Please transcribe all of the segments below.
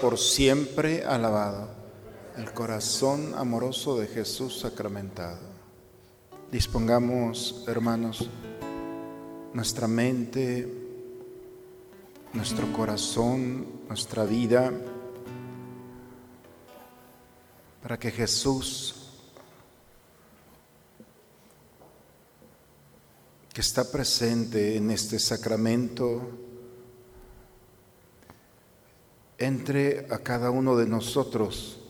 Por siempre alabado el corazón amoroso de Jesús sacramentado. Dispongamos, hermanos, nuestra mente, nuestro corazón, nuestra vida, para que Jesús, que está presente en este sacramento, entre a cada uno de nosotros.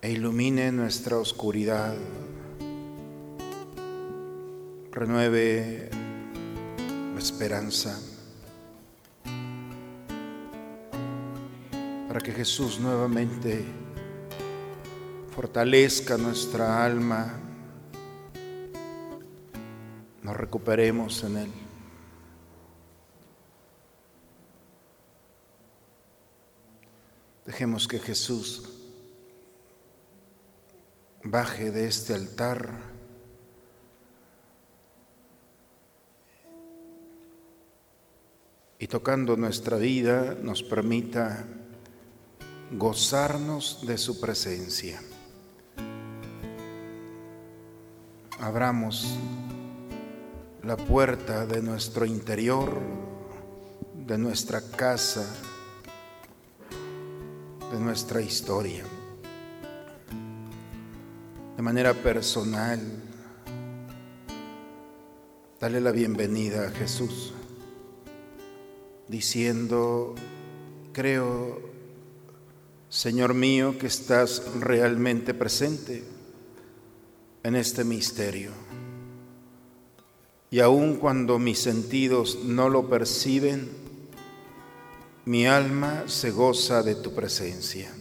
e ilumine nuestra oscuridad, renueve la esperanza, para que Jesús nuevamente fortalezca nuestra alma, nos recuperemos en Él. Dejemos que Jesús baje de este altar y tocando nuestra vida nos permita gozarnos de su presencia. Abramos la puerta de nuestro interior, de nuestra casa, de nuestra historia. De manera personal, dale la bienvenida a Jesús, diciendo, creo, Señor mío, que estás realmente presente en este misterio. Y aun cuando mis sentidos no lo perciben, mi alma se goza de tu presencia.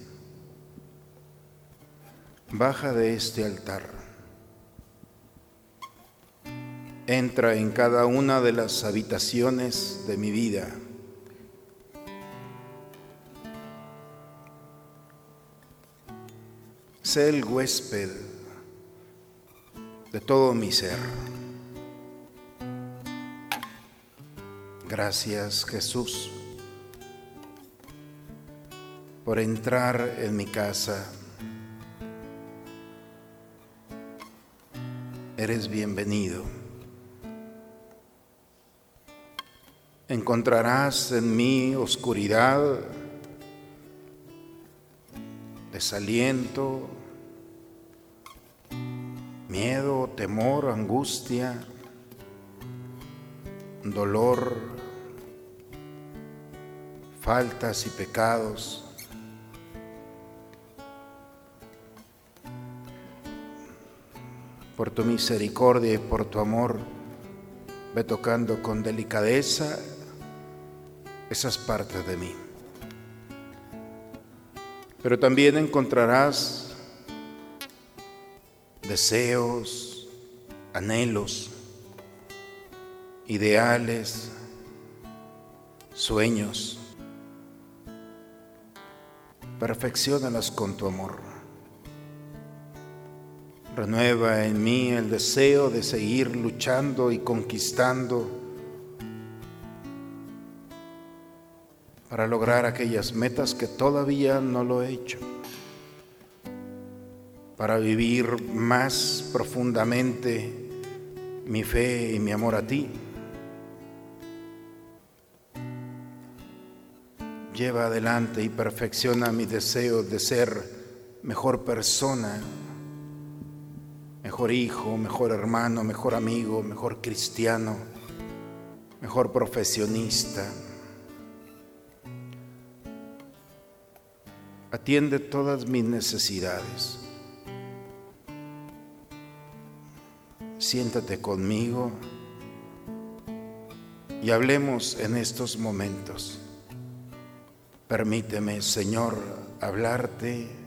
Baja de este altar. Entra en cada una de las habitaciones de mi vida. Sé el huésped de todo mi ser. Gracias Jesús por entrar en mi casa. Eres bienvenido. Encontrarás en mí oscuridad, desaliento, miedo, temor, angustia, dolor, faltas y pecados. Por tu misericordia y por tu amor, Ve tocando con delicadeza esas partes de mí. Pero también encontrarás deseos, anhelos, ideales, sueños. Perfeccionalas con tu amor. Renueva en mí el deseo de seguir luchando y conquistando para lograr aquellas metas que todavía no lo he hecho, para vivir más profundamente mi fe y mi amor a ti. Lleva adelante y perfecciona mi deseo de ser mejor persona mejor hijo, mejor hermano, mejor amigo, mejor cristiano, mejor profesionista. Atiende todas mis necesidades. Siéntate conmigo y hablemos en estos momentos. Permíteme, Señor, hablarte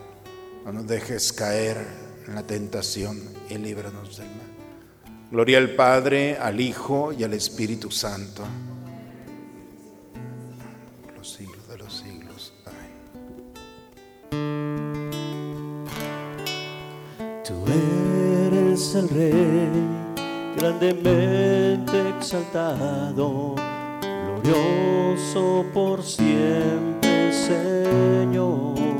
no nos dejes caer en la tentación y líbranos del mal. Gloria al Padre, al Hijo y al Espíritu Santo. los siglos de los siglos. Amén. Tú eres el Rey, grandemente exaltado, glorioso por siempre, Señor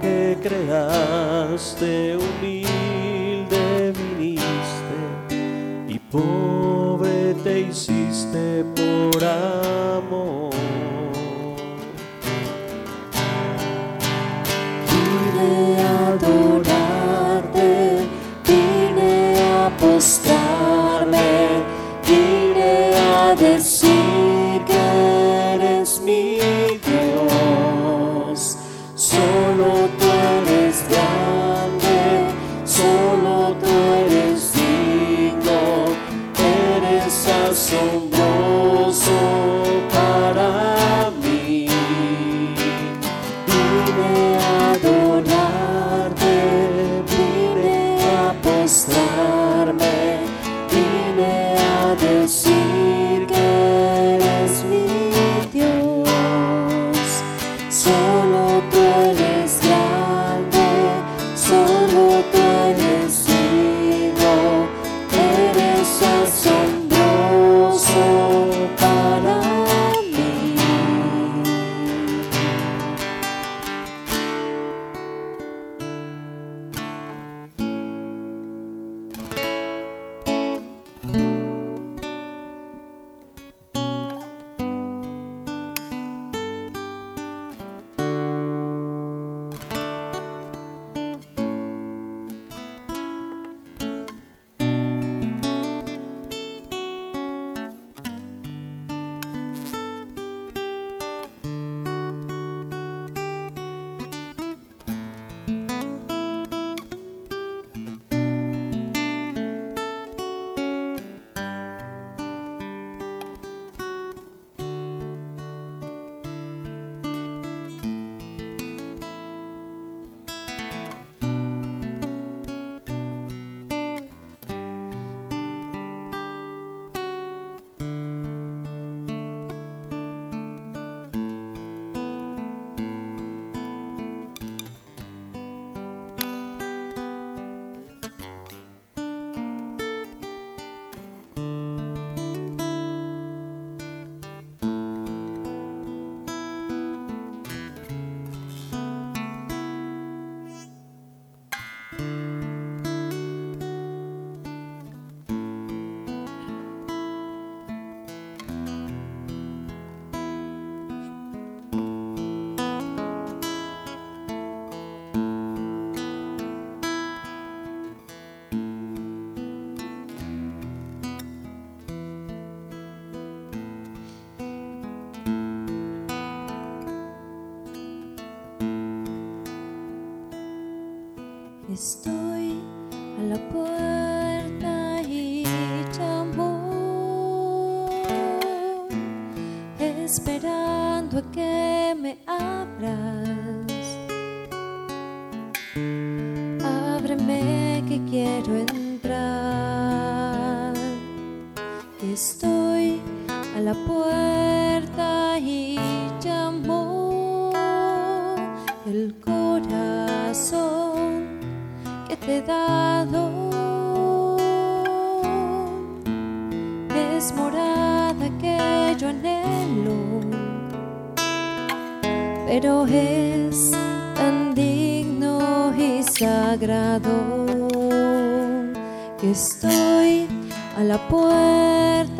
que creaste, humilde viniste y pobre te hiciste por amor. Esperando a que me abras. Ábreme que quiero entrar. Estoy a la puerta y llamo el corazón que te he dado. Pero es tan digno y sagrado que estoy a la puerta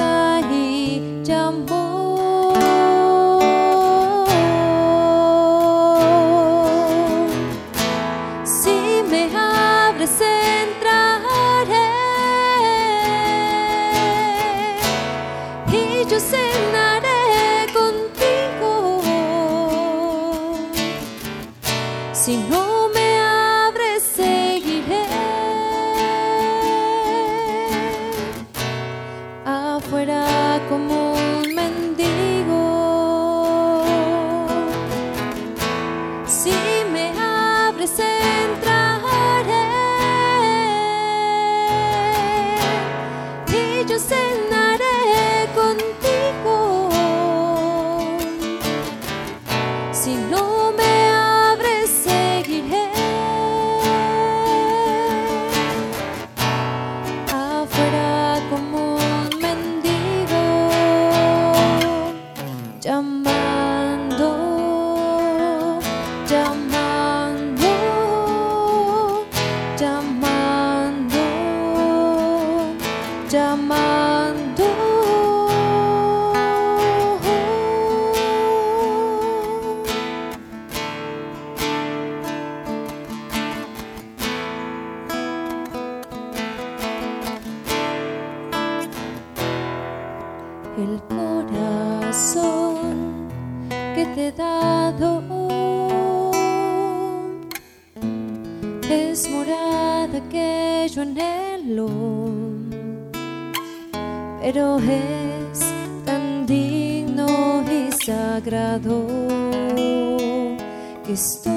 pero es tan digno y sagrado que estoy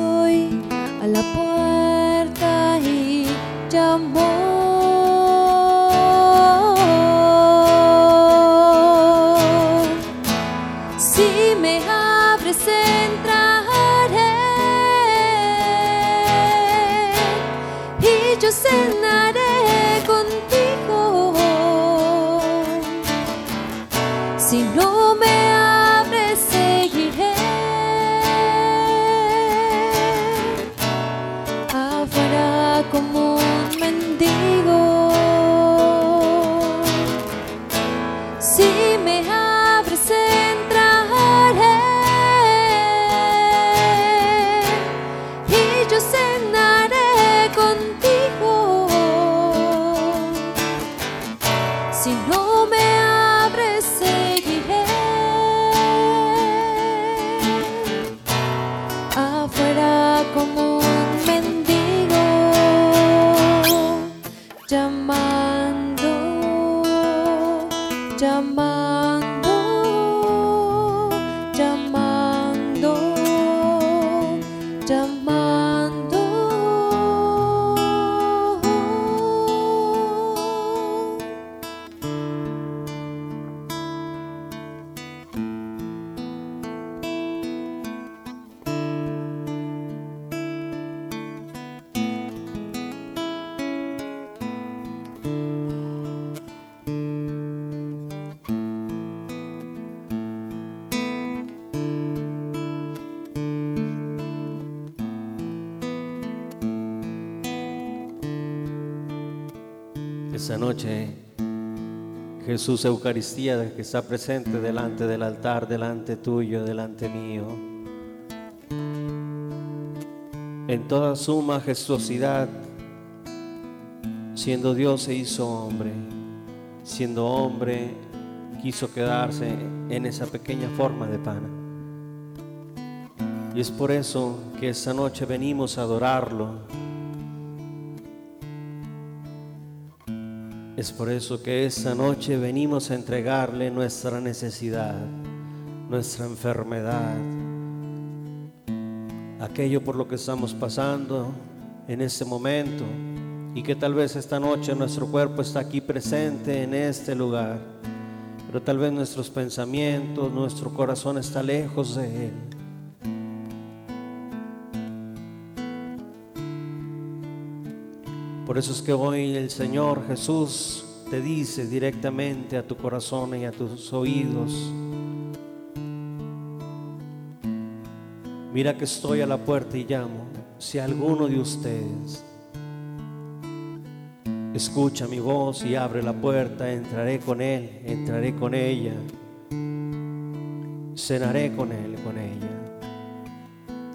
Esa noche, Jesús Eucaristía que está presente delante del altar, delante tuyo, delante mío, en toda su majestuosidad, siendo Dios se hizo hombre, siendo hombre quiso quedarse en esa pequeña forma de pana. Y es por eso que esta noche venimos a adorarlo, Es por eso que esta noche venimos a entregarle nuestra necesidad, nuestra enfermedad, aquello por lo que estamos pasando en este momento y que tal vez esta noche nuestro cuerpo está aquí presente en este lugar, pero tal vez nuestros pensamientos, nuestro corazón está lejos de Él. Por eso es que hoy el Señor Jesús te dice directamente a tu corazón y a tus oídos, mira que estoy a la puerta y llamo, si alguno de ustedes escucha mi voz y abre la puerta, entraré con él, entraré con ella, cenaré con él, con ella.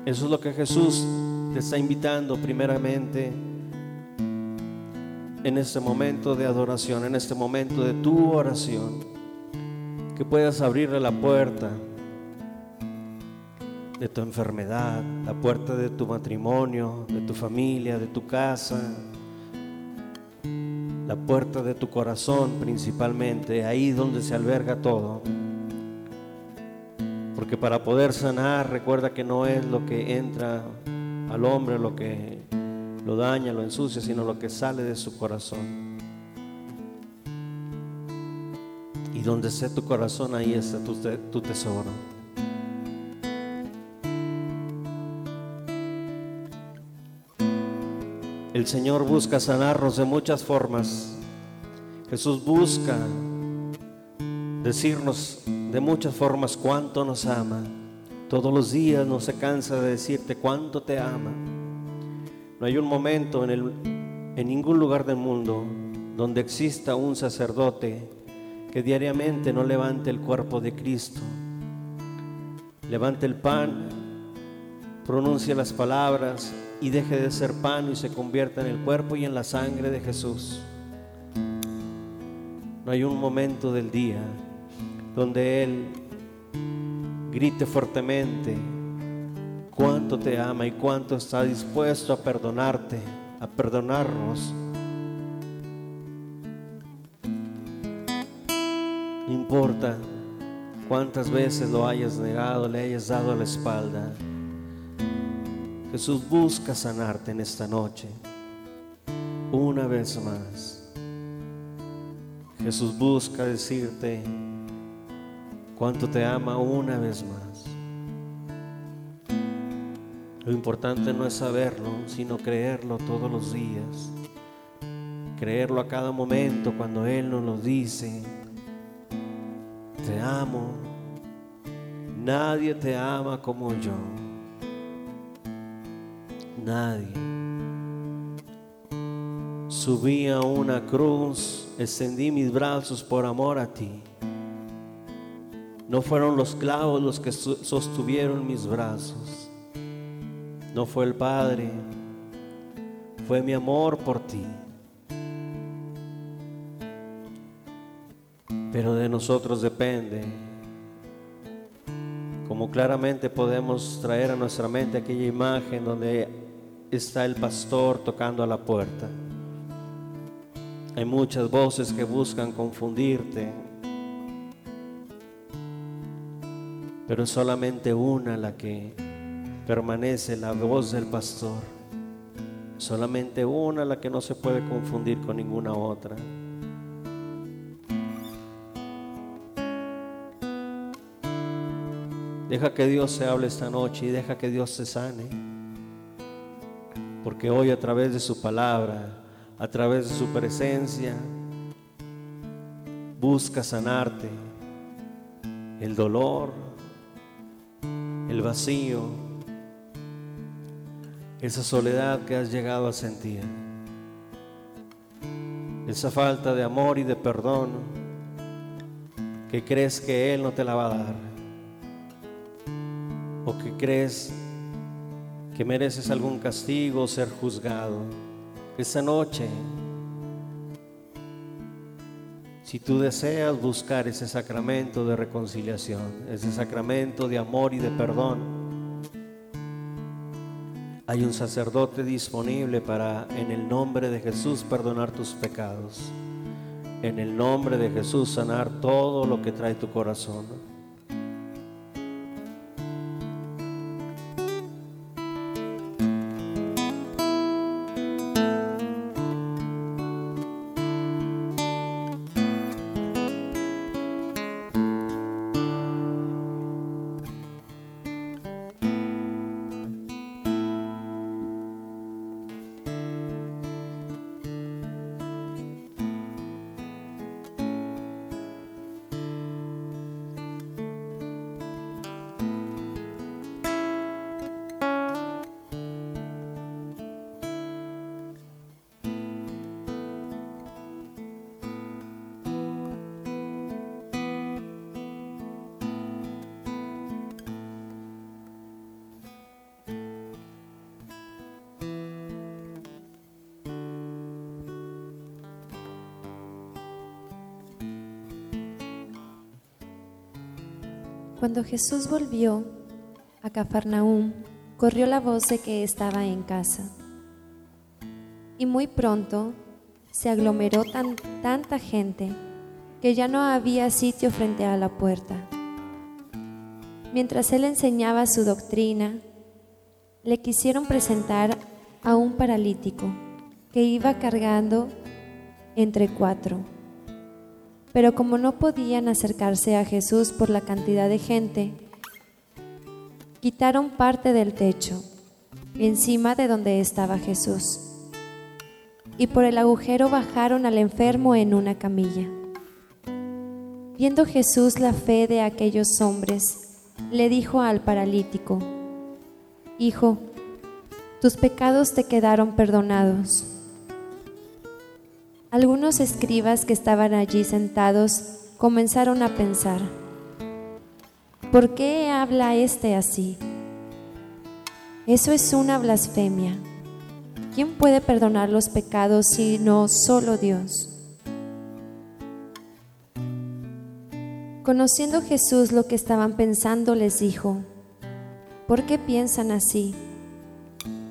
Eso es lo que Jesús te está invitando primeramente en este momento de adoración, en este momento de tu oración, que puedas abrirle la puerta de tu enfermedad, la puerta de tu matrimonio, de tu familia, de tu casa, la puerta de tu corazón principalmente, ahí donde se alberga todo. Porque para poder sanar, recuerda que no es lo que entra al hombre lo que lo daña, lo ensucia, sino lo que sale de su corazón. Y donde esté tu corazón, ahí está tu, tu tesoro. El Señor busca sanarnos de muchas formas. Jesús busca decirnos de muchas formas cuánto nos ama. Todos los días no se cansa de decirte cuánto te ama. No hay un momento en, el, en ningún lugar del mundo donde exista un sacerdote que diariamente no levante el cuerpo de Cristo, levante el pan, pronuncie las palabras y deje de ser pan y se convierta en el cuerpo y en la sangre de Jesús. No hay un momento del día donde Él grite fuertemente, cuánto te ama y cuánto está dispuesto a perdonarte, a perdonarnos. No importa cuántas veces lo hayas negado, le hayas dado la espalda. Jesús busca sanarte en esta noche. Una vez más. Jesús busca decirte cuánto te ama una vez más. Lo importante no es saberlo, sino creerlo todos los días. Creerlo a cada momento cuando Él nos lo dice. Te amo. Nadie te ama como yo. Nadie. Subí a una cruz, extendí mis brazos por amor a ti. No fueron los clavos los que sostuvieron mis brazos no fue el Padre, fue mi amor por ti. Pero de nosotros depende, como claramente podemos traer a nuestra mente aquella imagen donde está el pastor tocando a la puerta. Hay muchas voces que buscan confundirte, pero es solamente una la que permanece la voz del pastor. Solamente una la que no se puede confundir con ninguna otra. Deja que Dios se hable esta noche y deja que Dios se sane. Porque hoy a través de su palabra, a través de su presencia, busca sanarte el dolor, el vacío, esa soledad que has llegado a sentir, esa falta de amor y de perdón que crees que Él no te la va a dar, o que crees que mereces algún castigo o ser juzgado. Esa noche, si tú deseas buscar ese sacramento de reconciliación, ese sacramento de amor y de perdón, hay un sacerdote disponible para, en el nombre de Jesús, perdonar tus pecados. en el nombre de Jesús sanar todo lo que trae tu corazón. Cuando Jesús volvió a Cafarnaúm, corrió la voz de que estaba en casa. Y muy pronto se aglomeró tan, tanta gente que ya no había sitio frente a la puerta. Mientras él enseñaba su doctrina, le quisieron presentar a un paralítico que iba cargando entre cuatro. Pero como no podían acercarse a Jesús por la cantidad de gente, quitaron parte del techo encima de donde estaba Jesús y por el agujero bajaron al enfermo en una camilla. Viendo Jesús la fe de aquellos hombres, le dijo al paralítico, Hijo, tus pecados te quedaron perdonados. Algunos escribas que estaban allí sentados comenzaron a pensar, ¿por qué habla este así? Eso es una blasfemia. ¿Quién puede perdonar los pecados sino solo Dios? Conociendo Jesús lo que estaban pensando, les dijo, ¿por qué piensan así?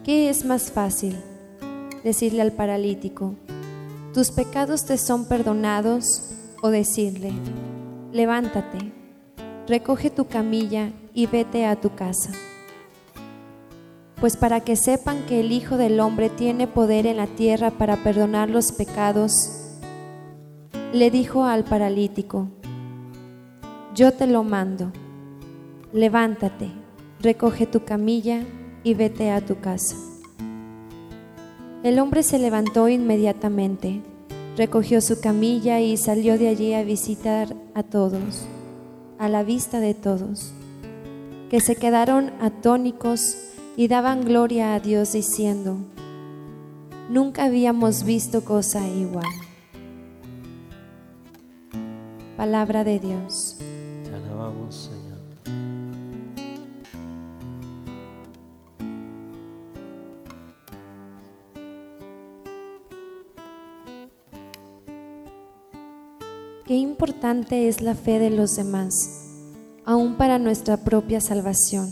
¿Qué es más fácil? Decirle al paralítico, tus pecados te son perdonados, o decirle, levántate, recoge tu camilla y vete a tu casa. Pues para que sepan que el Hijo del Hombre tiene poder en la tierra para perdonar los pecados, le dijo al paralítico, yo te lo mando, levántate, recoge tu camilla y vete a tu casa. El hombre se levantó inmediatamente, recogió su camilla y salió de allí a visitar a todos, a la vista de todos, que se quedaron atónicos y daban gloria a Dios diciendo, nunca habíamos visto cosa igual. Palabra de Dios. Qué importante es la fe de los demás, aún para nuestra propia salvación.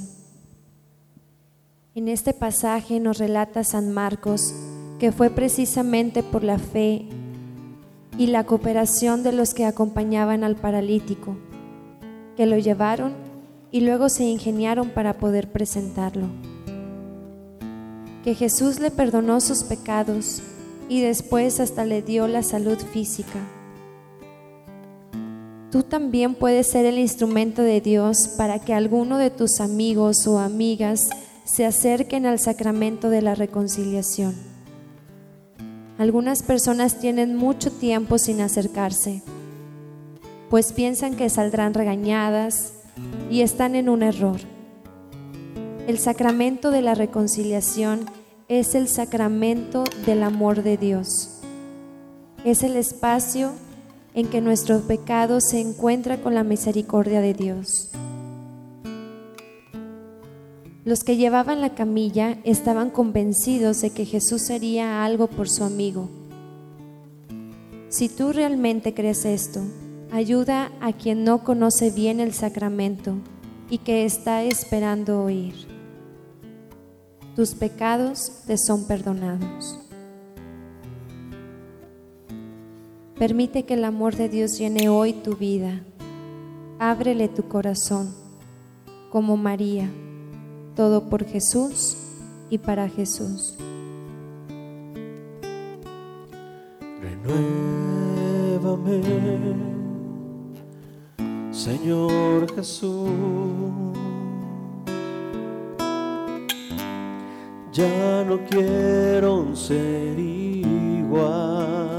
En este pasaje nos relata San Marcos que fue precisamente por la fe y la cooperación de los que acompañaban al paralítico, que lo llevaron y luego se ingeniaron para poder presentarlo. Que Jesús le perdonó sus pecados y después hasta le dio la salud física. Tú también puedes ser el instrumento de Dios para que alguno de tus amigos o amigas se acerquen al sacramento de la reconciliación. Algunas personas tienen mucho tiempo sin acercarse, pues piensan que saldrán regañadas y están en un error. El sacramento de la reconciliación es el sacramento del amor de Dios. Es el espacio en que nuestro pecado se encuentra con la misericordia de Dios. Los que llevaban la camilla estaban convencidos de que Jesús haría algo por su amigo. Si tú realmente crees esto, ayuda a quien no conoce bien el sacramento y que está esperando oír. Tus pecados te son perdonados. Permite que el amor de Dios llene hoy tu vida. Ábrele tu corazón, como María, todo por Jesús y para Jesús. Renuévame, Señor Jesús. Ya no quiero ser igual.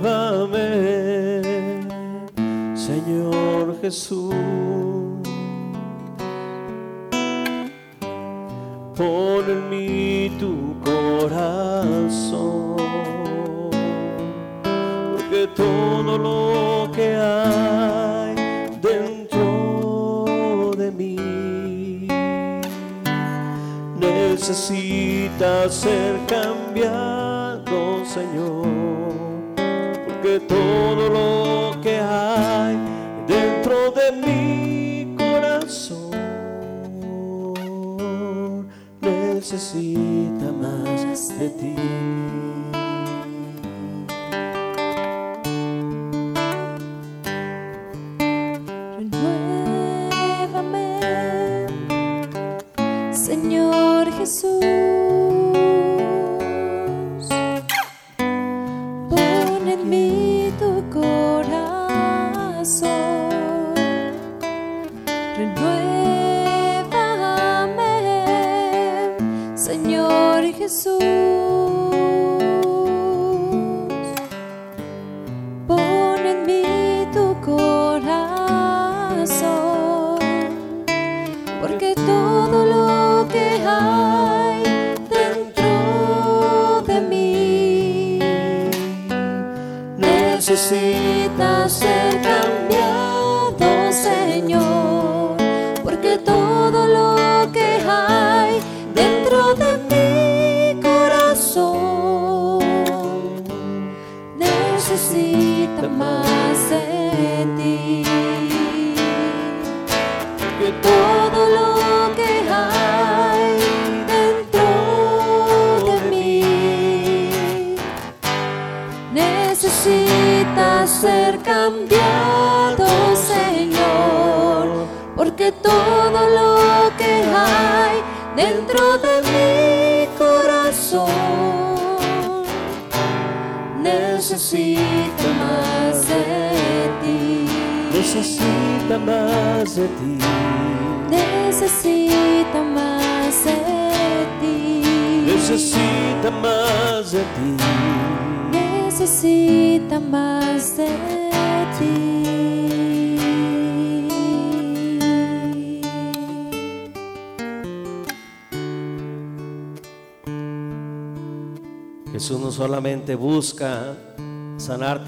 Renuévame, Señor Jesús. Pon en mí tu corazón, porque todo lo que hay dentro de mí necesita ser cambiado, Señor, porque todo lo que hay dentro de mi corazón necesita más de ti. Señor Jesús.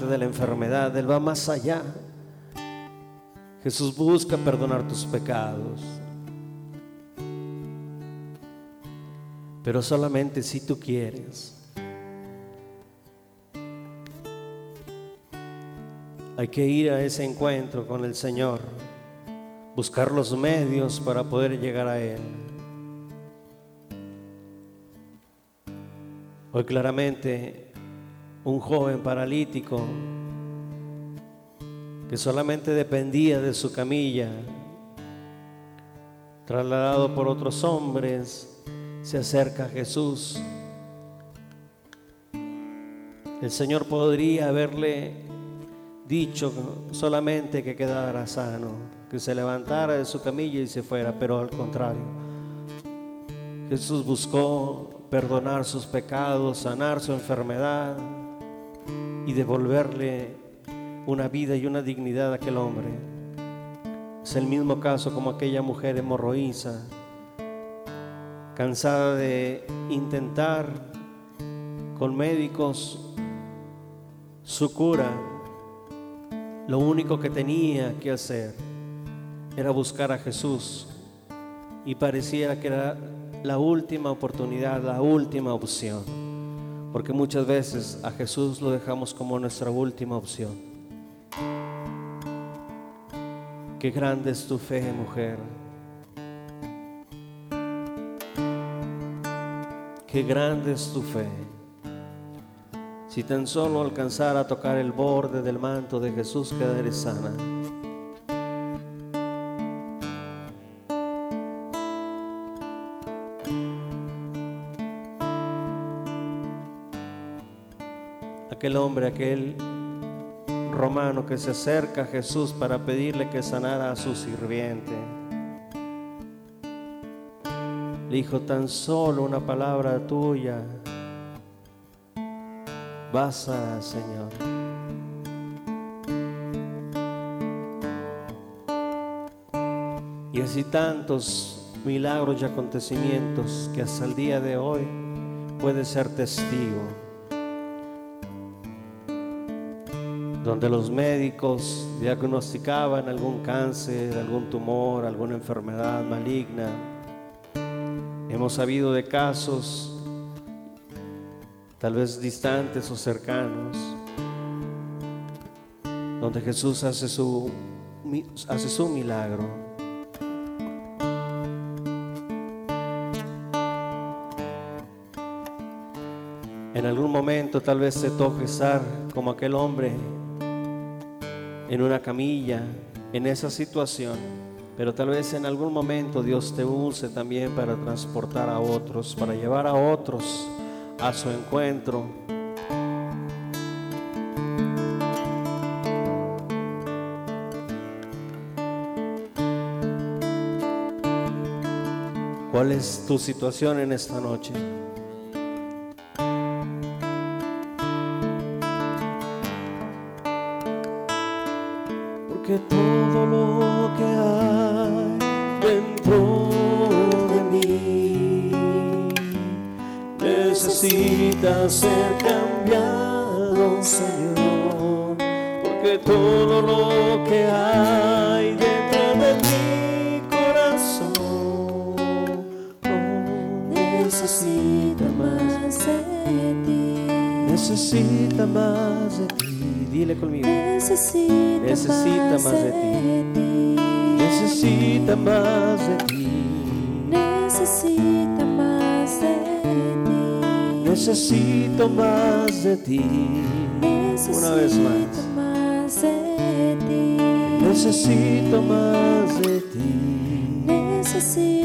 De la enfermedad, Él va más allá. Jesús busca perdonar tus pecados. Pero solamente si tú quieres. Hay que ir a ese encuentro con el Señor, buscar los medios para poder llegar a Él. Hoy claramente un joven paralítico que solamente dependía de su camilla, trasladado por otros hombres, se acerca a Jesús. El Señor podría haberle dicho solamente que quedara sano, que se levantara de su camilla y se fuera, pero al contrario. Jesús buscó perdonar sus pecados, sanar su enfermedad y devolverle una vida y una dignidad a aquel hombre. Es el mismo caso como aquella mujer hemorroísa, cansada de intentar con médicos su cura. Lo único que tenía que hacer era buscar a Jesús y pareciera que era la última oportunidad, la última opción. Porque muchas veces a Jesús lo dejamos como nuestra última opción. Qué grande es tu fe, mujer. Qué grande es tu fe. Si tan solo alcanzara a tocar el borde del manto de Jesús, quedaré sana. Aquel hombre, aquel romano que se acerca a Jesús para pedirle que sanara a su sirviente. Le dijo tan solo una palabra tuya. Basta, Señor. Y así tantos milagros y acontecimientos que hasta el día de hoy puede ser testigo. Donde los médicos diagnosticaban algún cáncer, algún tumor, alguna enfermedad maligna. Hemos sabido de casos, tal vez distantes o cercanos, donde Jesús hace su, hace su milagro. En algún momento tal vez se toque estar como aquel hombre en una camilla, en esa situación, pero tal vez en algún momento Dios te use también para transportar a otros, para llevar a otros a su encuentro. ¿Cuál es tu situación en esta noche? Más de ti. Una vez Necesito más. más de ti. Necesito más de ti. Necesito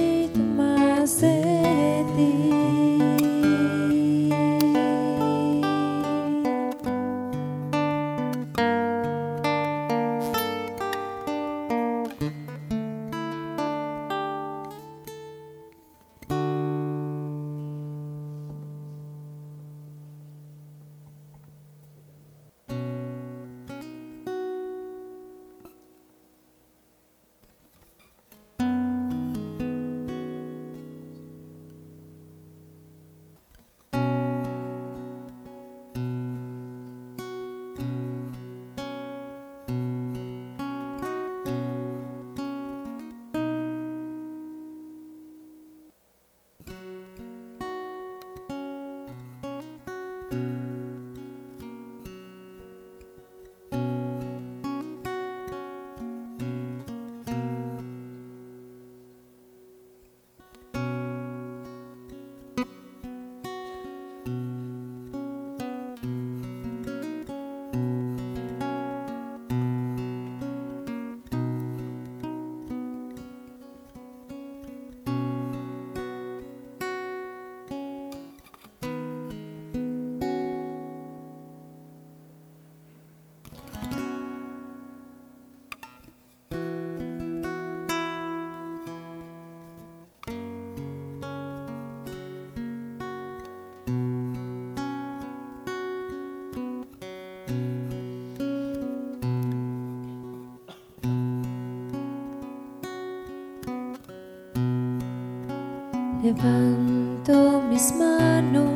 Levanto mis manos,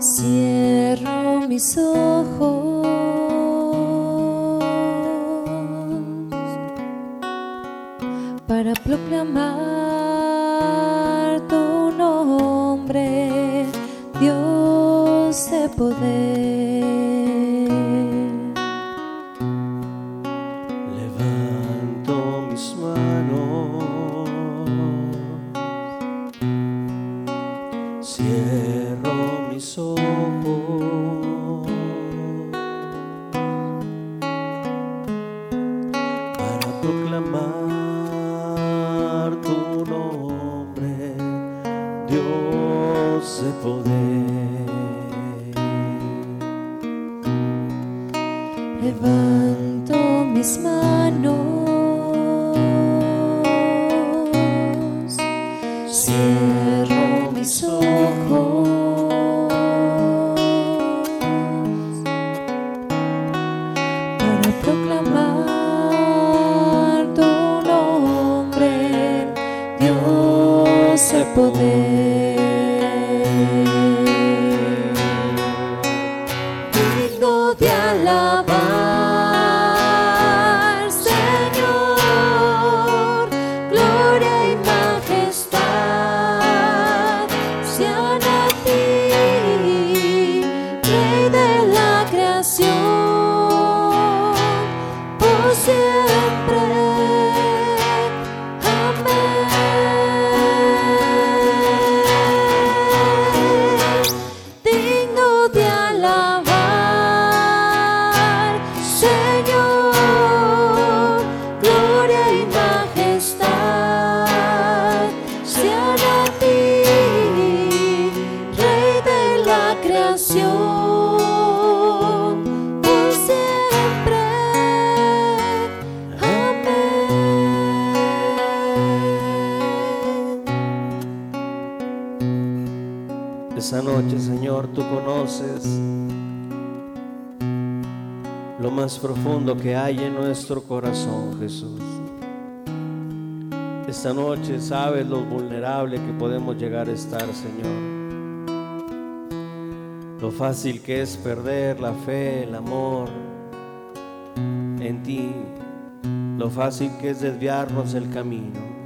cierro mis ojos Dios de poder. Levanto mis manos, nuestro corazón, Jesús. Esta noche sabes lo vulnerable que podemos llegar a estar, Señor. Lo fácil que es perder la fe, el amor en ti. Lo fácil que es desviarnos del camino.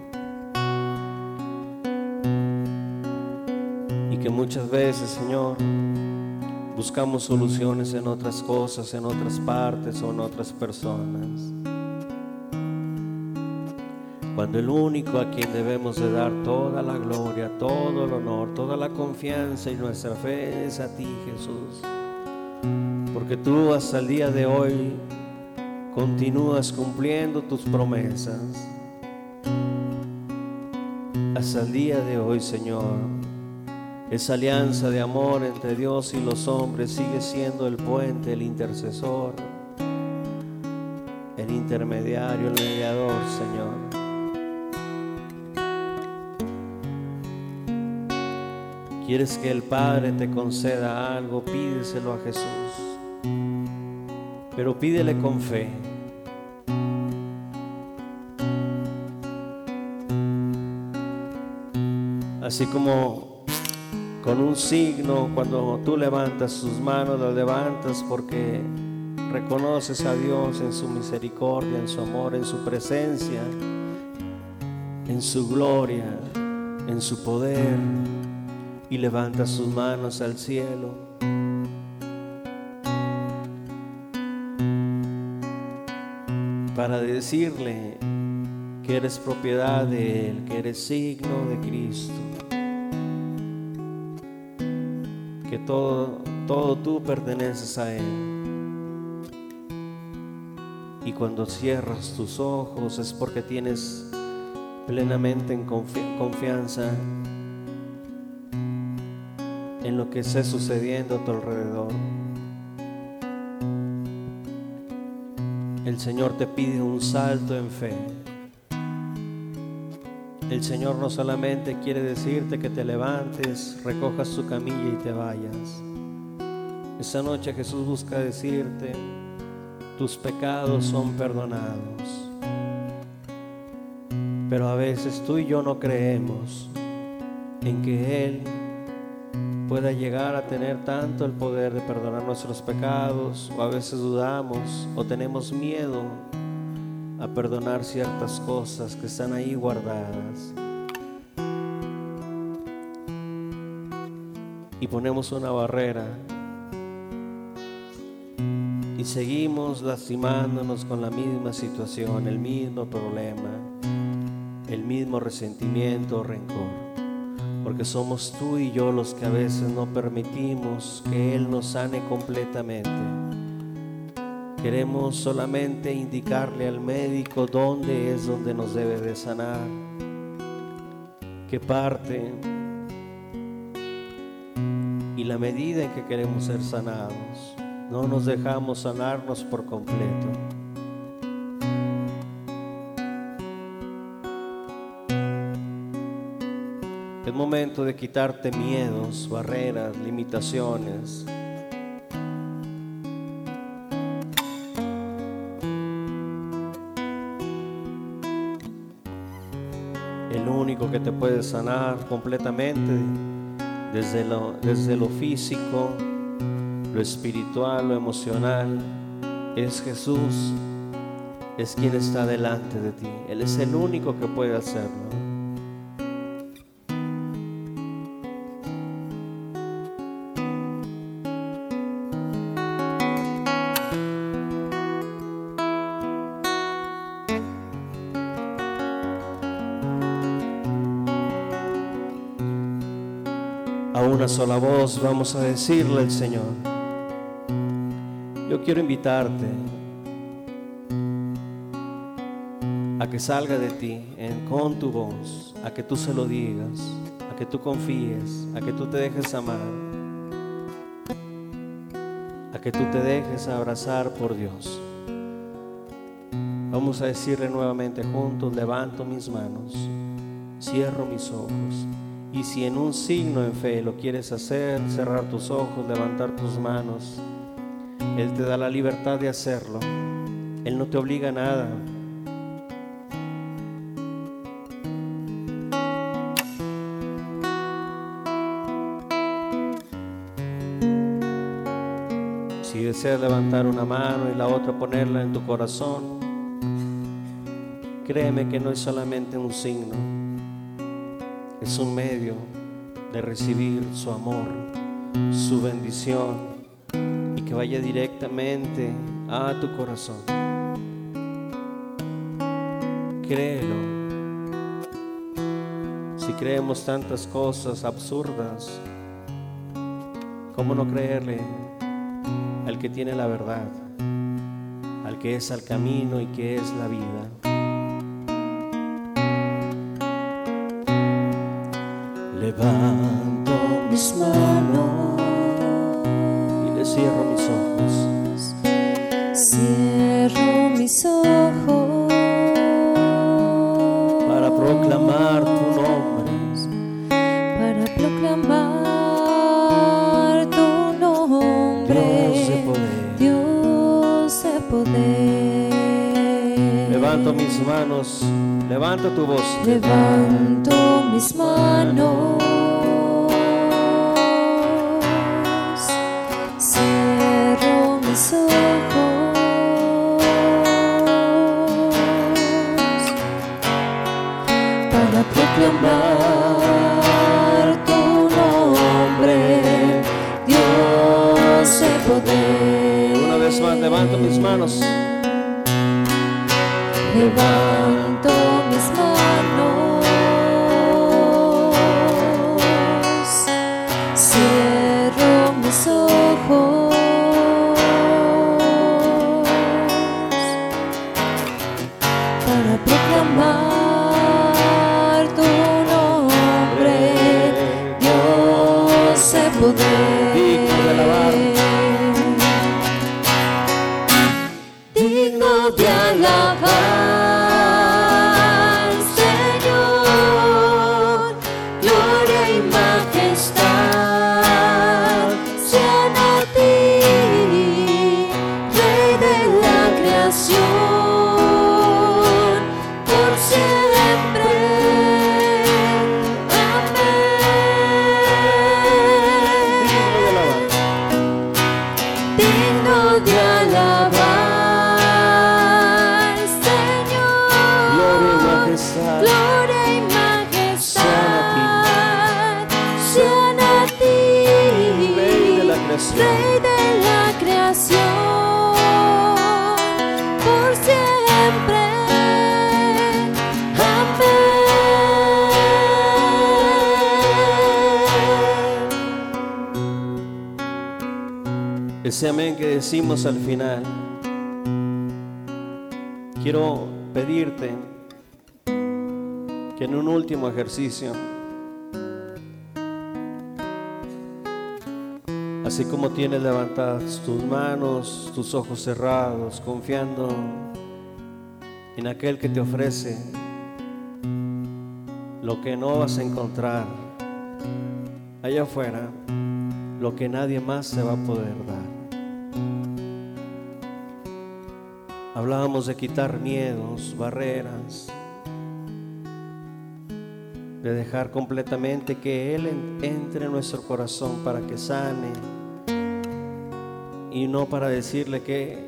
Buscamos soluciones en otras cosas, en otras partes o en otras personas. Cuando el único a quien debemos de dar toda la gloria, todo el honor, toda la confianza y nuestra fe es a ti, Jesús. Porque tú hasta el día de hoy continúas cumpliendo tus promesas. Hasta el día de hoy, Señor, esa alianza de amor entre Dios y los hombres sigue siendo el puente, el intercesor, el intermediario, el mediador, Señor. ¿Quieres que el Padre te conceda algo? Pídeselo a Jesús. Pero pídele con fe. Así como con un signo, cuando tú levantas tus manos, las levantas porque reconoces a Dios en su misericordia, en su amor, en su presencia, en su gloria, en su poder, y levantas tus manos al cielo. Para decirle que eres propiedad de Él, que eres signo de Cristo. Todo, todo tú perteneces a Él. Y cuando cierras tus ojos es porque tienes plenamente en confi- confianza en lo que esté sucediendo a tu alrededor. El Señor te pide un salto en fe. El Señor no solamente quiere decirte que te levantes, recojas tu camilla y te vayas. Esta noche Jesús busca decirte, tus pecados son perdonados. Pero a veces tú y yo no creemos en que Él pueda llegar a tener tanto el poder de perdonar nuestros pecados, o a veces dudamos o tenemos miedo a perdonar ciertas cosas que están ahí guardadas. Y ponemos una barrera y seguimos lastimándonos con la misma situación, el mismo problema, el mismo resentimiento o rencor. porque somos tú y yo los que a veces no permitimos que Él nos sane completamente. Queremos solamente indicarle al médico dónde es donde nos debe de sanar, qué parte y la medida en que queremos ser sanados. No nos dejamos sanarnos por completo. Es momento de quitarte miedos, barreras, limitaciones. Puede sanar completamente desde lo, desde lo físico, lo espiritual, lo emocional, es Jesús, es quien está delante de ti. Él es el único que puede hacerlo. Una sola voz vamos a decirle al Señor, yo quiero invitarte a que salga de ti en- con tu voz, a que tú se lo digas, a que tú confíes, a que tú te dejes amar, a que tú te dejes abrazar por Dios. Vamos a decirle nuevamente juntos, levanto mis manos, cierro mis ojos. Y si en un signo en fe lo quieres hacer, cerrar tus ojos, levantar tus manos, Él te da la libertad de hacerlo. Él no te obliga a nada. Si deseas levantar una mano y la otra ponerla en tu corazón, créeme que no es solamente un signo, es un medio de recibir su amor, su bendición y que vaya directamente a tu corazón. Créelo. Si creemos tantas cosas absurdas, ¿cómo no creerle al que tiene la verdad, al que es el camino y que es la vida? Levanto mis manos y le cierro mis ojos. Cierro mis ojos para proclamar tu nombre. para proclamar tu nombre, Dios de poder. Dios de poder. Levanto mis manos, levanta tu voz. Levanto mis manos, cierro mis ojos para proclamar tu nombre, Dios de poder. Una vez más, levanto mis manos. Levanto al final, quiero pedirte que en un último ejercicio, así como tienes levantadas tus manos, tus ojos cerrados, confiando en aquel que te ofrece lo que no vas a encontrar allá afuera, lo que nadie más se va a poder dar. Hablábamos de quitar miedos, barreras, de dejar completamente que Él entre en nuestro corazón para que sane y no para decirle que,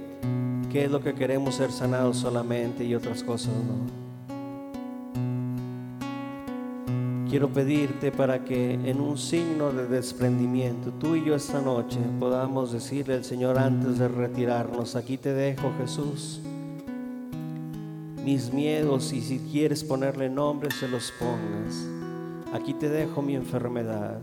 qué es lo que queremos ser sanados solamente y otras cosas no. Quiero pedirte para que en un signo de desprendimiento, tú y yo esta noche podamos decirle al Señor antes de retirarnos, aquí te dejo Jesús, mis miedos y si quieres ponerle nombre se los pongas, aquí te dejo mi enfermedad.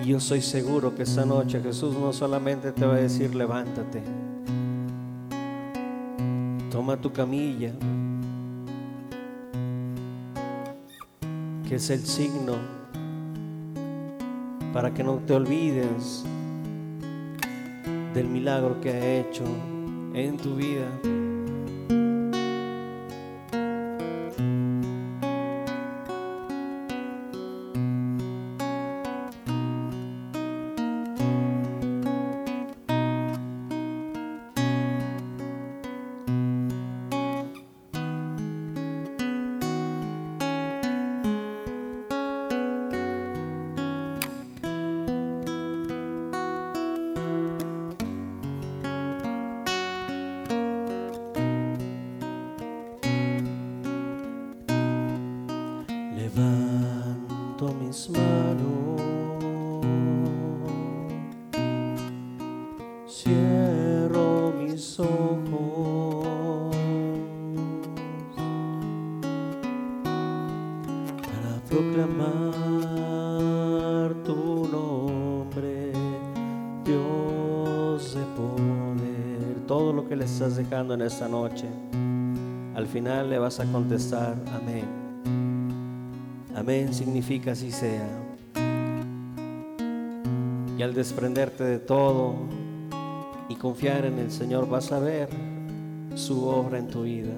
Y yo soy seguro que esta noche Jesús no solamente te va a decir levántate, Toma tu camilla, que es el signo para que no te olvides del milagro que ha hecho en tu vida. Esta noche, al final le vas a contestar amén. Amén significa así sea. Y al desprenderte de todo y confiar en el Señor, vas a ver su obra en tu vida.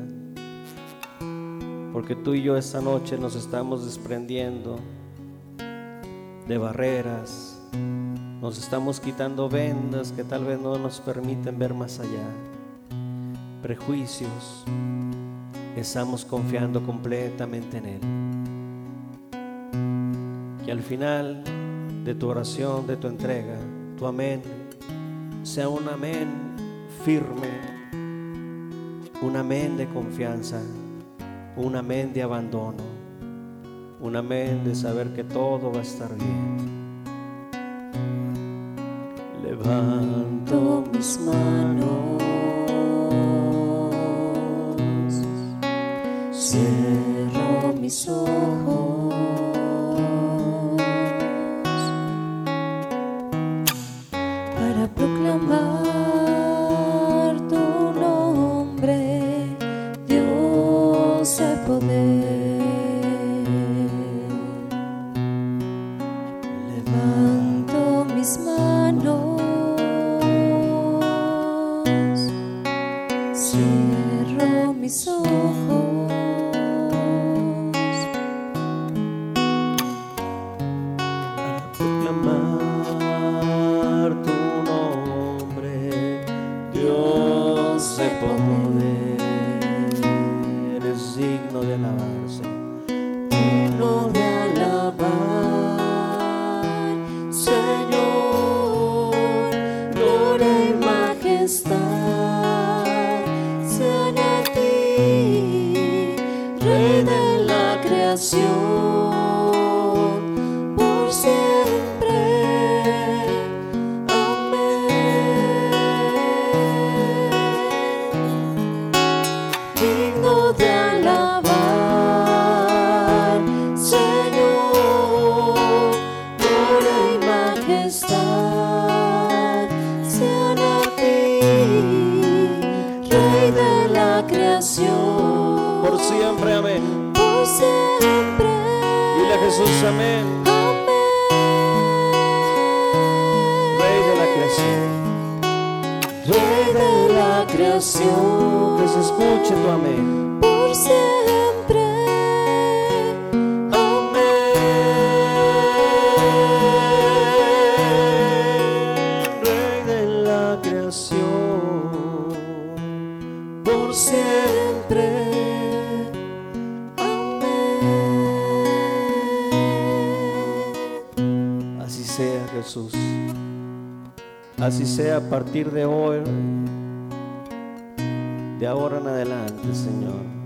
Porque tú y yo esta noche nos estamos desprendiendo de barreras, nos estamos quitando vendas que tal vez no nos permiten ver más allá prejuicios, estamos confiando completamente en Él. Que al final de tu oración, de tu entrega, tu amén, sea un amén firme, un amén de confianza, un amén de abandono, un amén de saber que todo va a estar bien. Levanto mis manos Cierro mis ojos Jesús, amén. Amén. Rey de la creación. Rey de la creación. Que se escuche tu amén. Por siempre. Así sea a partir de hoy. De ahora en adelante, Señor.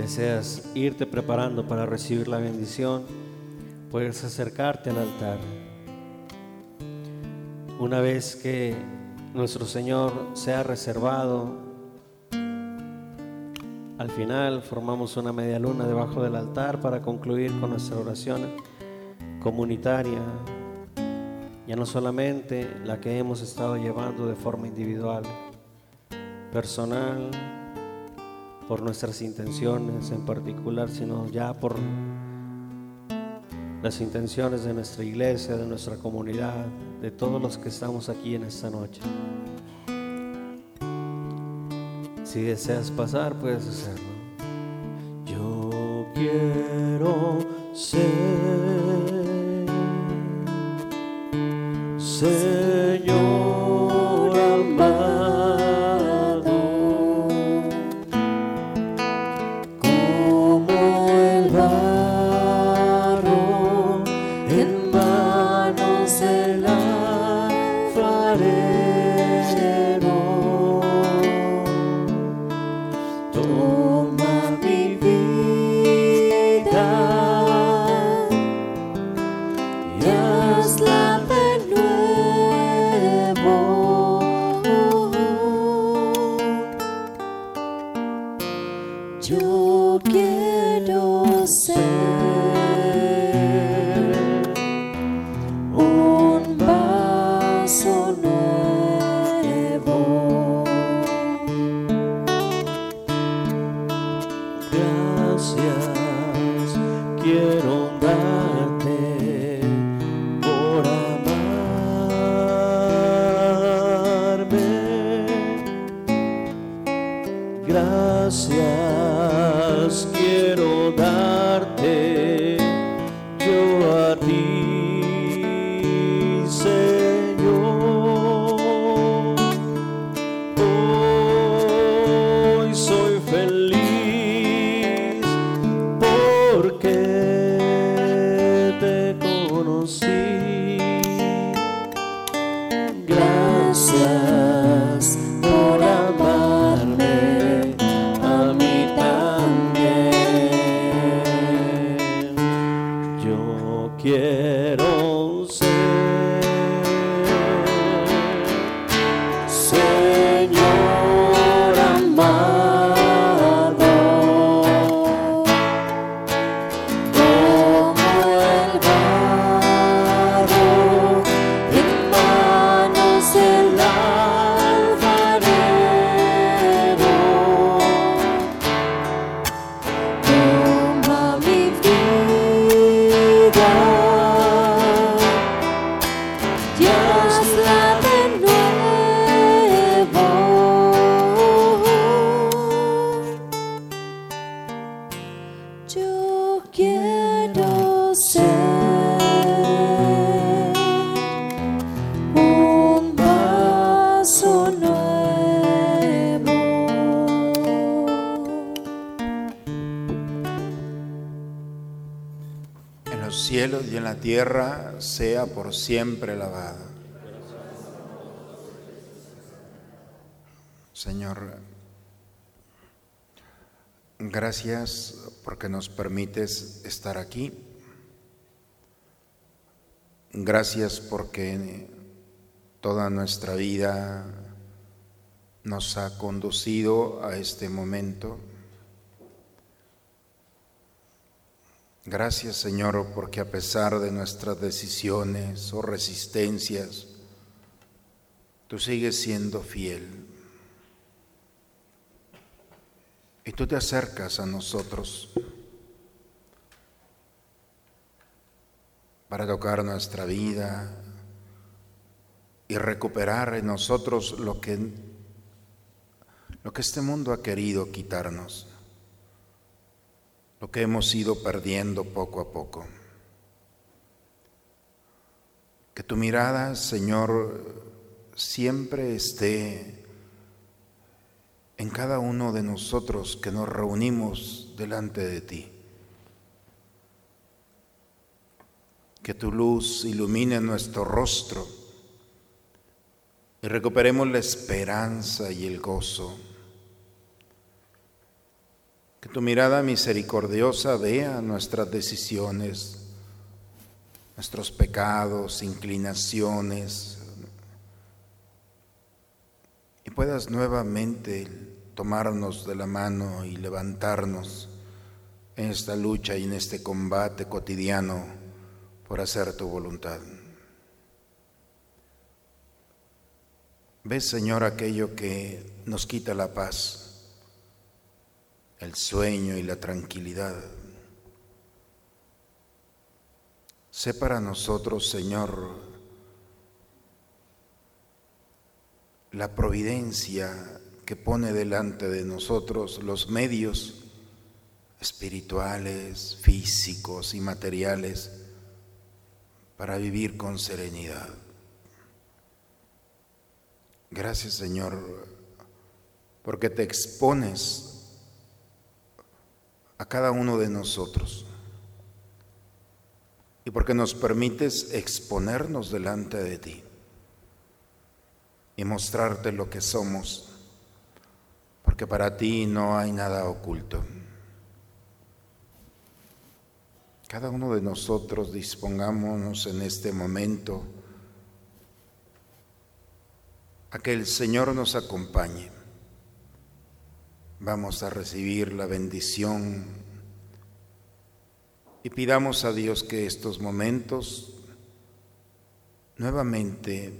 Deseas irte preparando para recibir la bendición, puedes acercarte al altar. Una vez que nuestro Señor sea reservado, al final formamos una media luna debajo del altar para concluir con nuestra oración comunitaria, ya no solamente la que hemos estado llevando de forma individual, personal, por nuestras intenciones en particular, sino ya por las intenciones de nuestra iglesia, de nuestra comunidad, de todos los que estamos aquí en esta noche. Si deseas pasar, puedes hacerlo. Yo quiero por siempre alabado. Señor, gracias porque nos permites estar aquí. Gracias porque toda nuestra vida nos ha conducido a este momento. Gracias Señor porque a pesar de nuestras decisiones o resistencias, tú sigues siendo fiel. Y tú te acercas a nosotros para tocar nuestra vida y recuperar en nosotros lo que, lo que este mundo ha querido quitarnos lo que hemos ido perdiendo poco a poco. Que tu mirada, Señor, siempre esté en cada uno de nosotros que nos reunimos delante de ti. Que tu luz ilumine nuestro rostro y recuperemos la esperanza y el gozo que tu mirada misericordiosa vea nuestras decisiones, nuestros pecados, inclinaciones, y puedas nuevamente tomarnos de la mano y levantarnos en esta lucha y en este combate cotidiano por hacer tu voluntad. Ves, Señor, aquello que nos quita la paz el sueño y la tranquilidad. Sé para nosotros, Señor, la providencia que pone delante de nosotros los medios espirituales, físicos y materiales para vivir con serenidad. Gracias Señor, porque te expones a cada uno de nosotros. Y porque nos permites exponernos delante de ti y mostrarte lo que somos, porque para ti no hay nada oculto. Cada uno de nosotros dispongámonos en este momento a que el Señor nos acompañe Vamos a recibir la bendición y pidamos a Dios que estos momentos nuevamente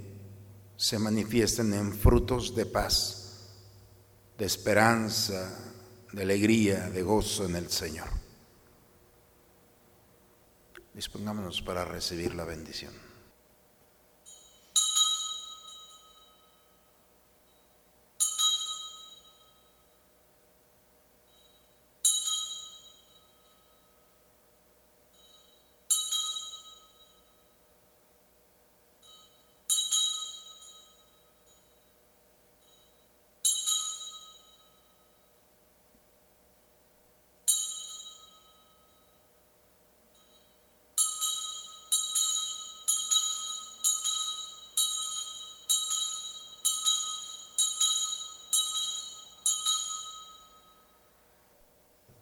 se manifiesten en frutos de paz, de esperanza, de alegría, de gozo en el Señor. Dispongámonos para recibir la bendición.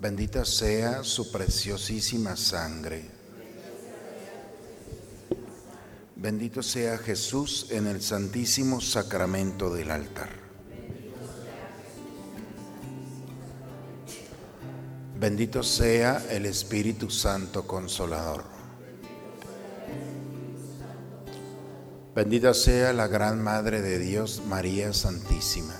Bendita sea su preciosísima sangre. Bendito sea Jesús en el santísimo sacramento del altar. Bendito sea el Espíritu Santo Consolador. Bendita sea la Gran Madre de Dios, María Santísima.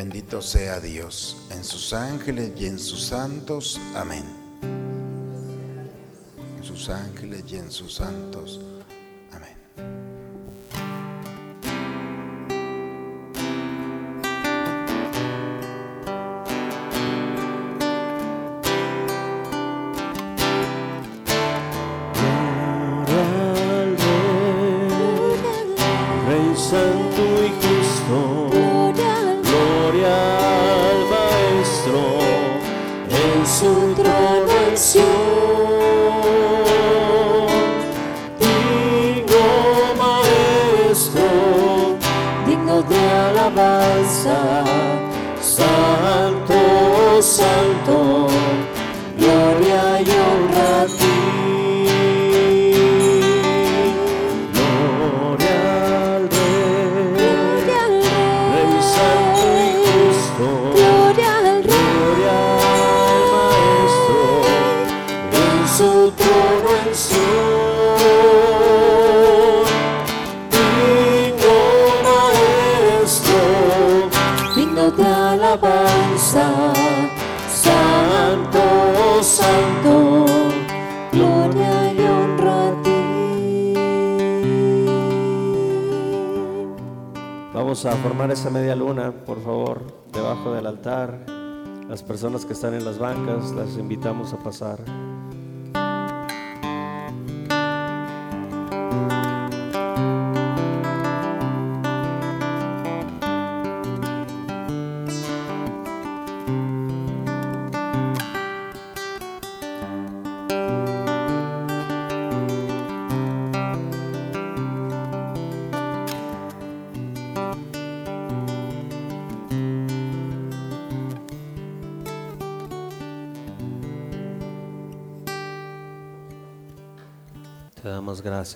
Bendito sea Dios en sus ángeles y en sus santos. Amén. En sus ángeles y en sus santos. A formar esa media luna, por favor, debajo del altar. Las personas que están en las bancas, las invitamos a pasar.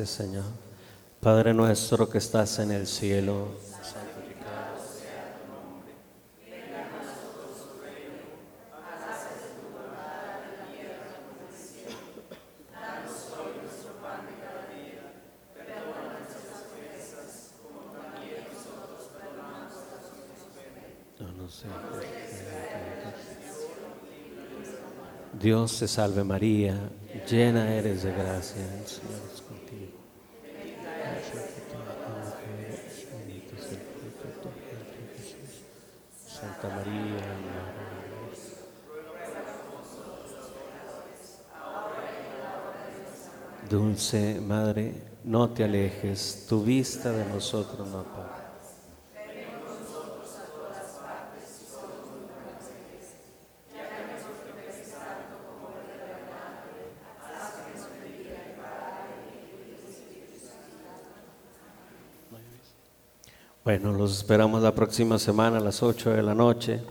Señor. Padre nuestro que estás en el cielo, santificado sea tu nombre. Venga a nosotros tu reino. Hágase tu voluntad en la tierra como en el cielo. Danos hoy nuestro pan de cada día. Perdona nuestras ofensas, como también nosotros perdonamos a los que Dios te salve María, llena eres de gracia, el Señor Dulce Madre, no te alejes, tu vista de nosotros no apaga. Bueno, los esperamos la próxima semana a las 8 de la noche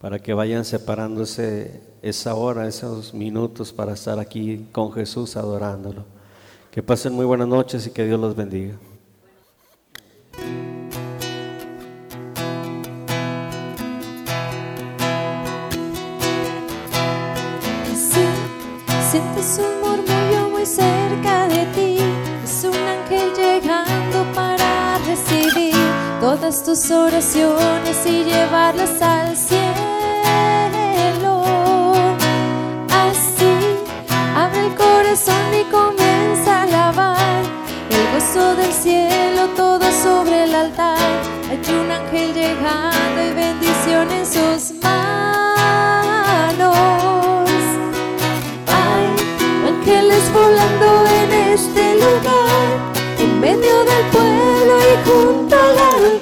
para que vayan separándose esa hora, esos minutos para estar aquí con Jesús adorándolo. Que pasen muy buenas noches y que Dios los bendiga. Sientes un murmullo muy cerca de ti, todas tus oraciones y llevarlas al cielo. y comienza a alabar el gozo del cielo todo sobre el altar. Hay un ángel llegando y bendición en sus manos. Hay ángeles volando en este lugar, en medio del pueblo y junto al altar,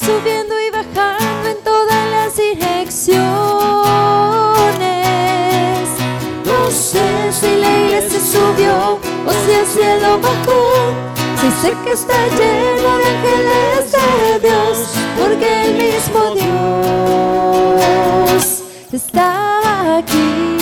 subiendo y bajando en todas las direcciones. No sé si la iglesia subió o si el cielo bajó. Si sé que está lleno de ángeles de Dios, porque el mismo Dios está aquí.